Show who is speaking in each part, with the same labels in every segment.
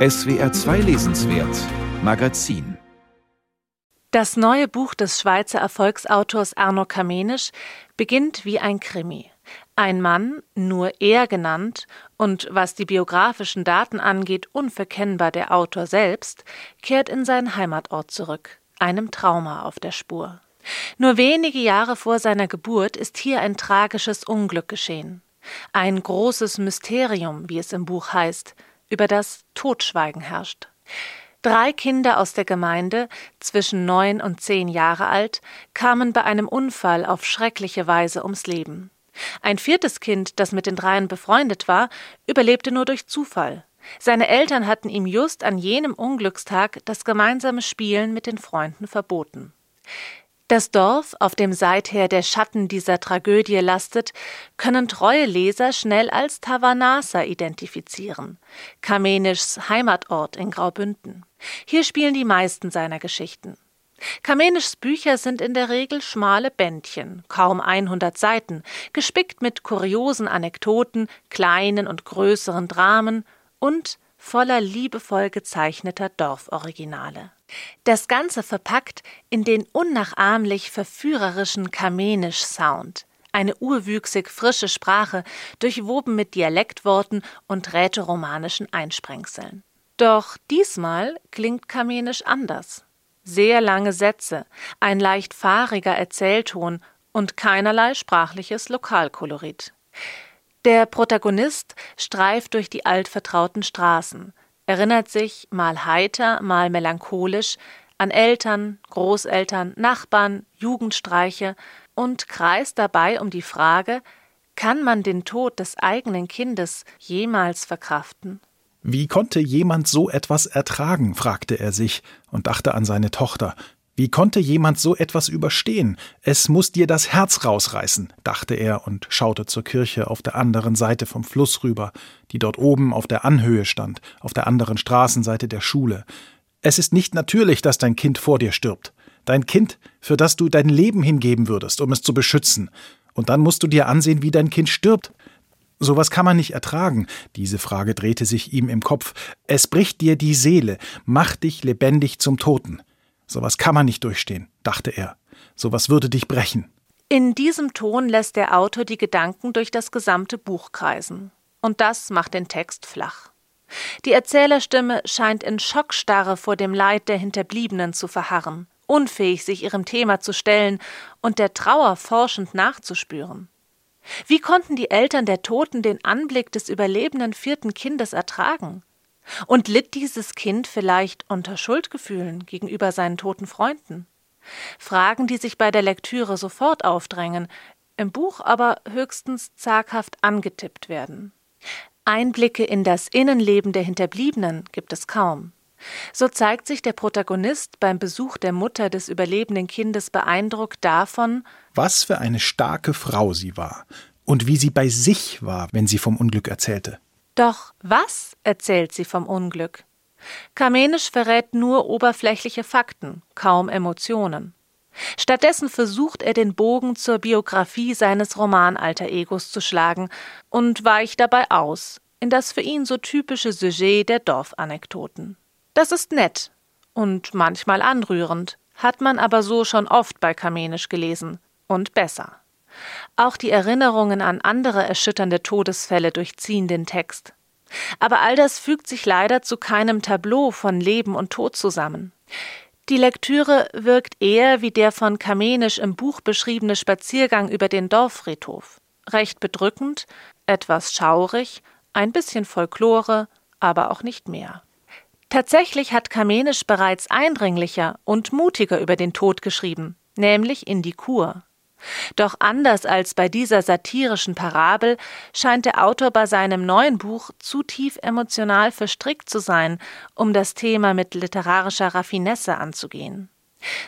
Speaker 1: SWR 2 Lesenswert Magazin
Speaker 2: Das neue Buch des Schweizer Erfolgsautors Arno Kamenisch beginnt wie ein Krimi. Ein Mann, nur er genannt und was die biografischen Daten angeht, unverkennbar der Autor selbst, kehrt in seinen Heimatort zurück, einem Trauma auf der Spur. Nur wenige Jahre vor seiner Geburt ist hier ein tragisches Unglück geschehen. Ein großes Mysterium, wie es im Buch heißt, über das Totschweigen herrscht. Drei Kinder aus der Gemeinde, zwischen neun und zehn Jahre alt, kamen bei einem Unfall auf schreckliche Weise ums Leben. Ein viertes Kind, das mit den dreien befreundet war, überlebte nur durch Zufall. Seine Eltern hatten ihm just an jenem Unglückstag das gemeinsame Spielen mit den Freunden verboten. Das Dorf, auf dem seither der Schatten dieser Tragödie lastet, können treue Leser schnell als Tavanasa identifizieren, Kamenischs Heimatort in Graubünden. Hier spielen die meisten seiner Geschichten. Kamenischs Bücher sind in der Regel schmale Bändchen, kaum 100 Seiten, gespickt mit kuriosen Anekdoten, kleinen und größeren Dramen und voller liebevoll gezeichneter Dorforiginale. Das Ganze verpackt in den unnachahmlich verführerischen Kamenisch-Sound. Eine urwüchsig frische Sprache, durchwoben mit Dialektworten und rätoromanischen Einsprengseln. Doch diesmal klingt Kamenisch anders. Sehr lange Sätze, ein leicht fahriger Erzählton und keinerlei sprachliches Lokalkolorit. Der Protagonist streift durch die altvertrauten Straßen, erinnert sich mal heiter, mal melancholisch an Eltern, Großeltern, Nachbarn, Jugendstreiche und kreist dabei um die Frage, kann man den Tod des eigenen Kindes jemals verkraften?
Speaker 3: Wie konnte jemand so etwas ertragen? fragte er sich und dachte an seine Tochter. Wie konnte jemand so etwas überstehen? Es muss dir das Herz rausreißen, dachte er und schaute zur Kirche auf der anderen Seite vom Fluss rüber, die dort oben auf der Anhöhe stand, auf der anderen Straßenseite der Schule. Es ist nicht natürlich, dass dein Kind vor dir stirbt. Dein Kind, für das du dein Leben hingeben würdest, um es zu beschützen. Und dann musst du dir ansehen, wie dein Kind stirbt. Sowas kann man nicht ertragen. Diese Frage drehte sich ihm im Kopf. Es bricht dir die Seele, macht dich lebendig zum Toten. Sowas kann man nicht durchstehen, dachte er. Sowas würde dich brechen.
Speaker 2: In diesem Ton lässt der Autor die Gedanken durch das gesamte Buch kreisen. Und das macht den Text flach. Die Erzählerstimme scheint in Schockstarre vor dem Leid der Hinterbliebenen zu verharren, unfähig, sich ihrem Thema zu stellen und der Trauer forschend nachzuspüren. Wie konnten die Eltern der Toten den Anblick des überlebenden vierten Kindes ertragen? Und litt dieses Kind vielleicht unter Schuldgefühlen gegenüber seinen toten Freunden? Fragen, die sich bei der Lektüre sofort aufdrängen, im Buch aber höchstens zaghaft angetippt werden. Einblicke in das Innenleben der Hinterbliebenen gibt es kaum. So zeigt sich der Protagonist beim Besuch der Mutter des überlebenden Kindes beeindruckt davon,
Speaker 3: was für eine starke Frau sie war und wie sie bei sich war, wenn sie vom Unglück erzählte.
Speaker 2: Doch was erzählt sie vom Unglück? Kamenisch verrät nur oberflächliche Fakten, kaum Emotionen. Stattdessen versucht er den Bogen zur Biografie seines Romanalter-Egos zu schlagen und weicht dabei aus in das für ihn so typische Sujet der Dorfanekdoten. Das ist nett und manchmal anrührend, hat man aber so schon oft bei Kamenisch gelesen und besser. Auch die Erinnerungen an andere erschütternde Todesfälle durchziehen den Text. Aber all das fügt sich leider zu keinem Tableau von Leben und Tod zusammen. Die Lektüre wirkt eher wie der von Kamenisch im Buch beschriebene Spaziergang über den Dorffriedhof. Recht bedrückend, etwas schaurig, ein bisschen Folklore, aber auch nicht mehr. Tatsächlich hat Kamenisch bereits eindringlicher und mutiger über den Tod geschrieben, nämlich in die Kur. Doch anders als bei dieser satirischen Parabel scheint der Autor bei seinem neuen Buch zu tief emotional verstrickt zu sein, um das Thema mit literarischer Raffinesse anzugehen.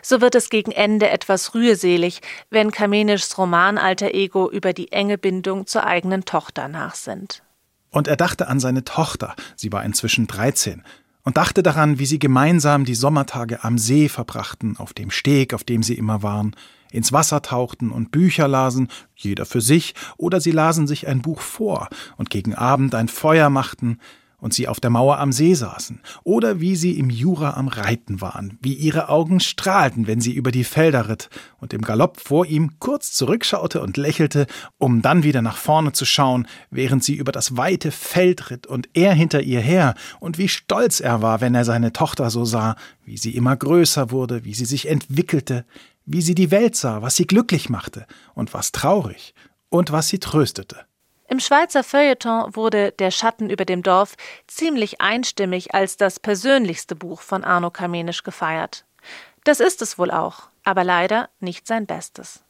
Speaker 2: So wird es gegen Ende etwas rührselig, wenn Kamenischs Romanalter Ego über die enge Bindung zur eigenen Tochter nachsinnt.
Speaker 3: Und er dachte an seine Tochter, sie war inzwischen 13, und dachte daran, wie sie gemeinsam die Sommertage am See verbrachten, auf dem Steg, auf dem sie immer waren, ins Wasser tauchten und Bücher lasen, jeder für sich, oder sie lasen sich ein Buch vor und gegen Abend ein Feuer machten und sie auf der Mauer am See saßen, oder wie sie im Jura am Reiten waren, wie ihre Augen strahlten, wenn sie über die Felder ritt und im Galopp vor ihm kurz zurückschaute und lächelte, um dann wieder nach vorne zu schauen, während sie über das weite Feld ritt und er hinter ihr her, und wie stolz er war, wenn er seine Tochter so sah, wie sie immer größer wurde, wie sie sich entwickelte, wie sie die Welt sah, was sie glücklich machte und was traurig und was sie tröstete.
Speaker 2: Im Schweizer Feuilleton wurde Der Schatten über dem Dorf ziemlich einstimmig als das persönlichste Buch von Arno Kamenisch gefeiert. Das ist es wohl auch, aber leider nicht sein Bestes.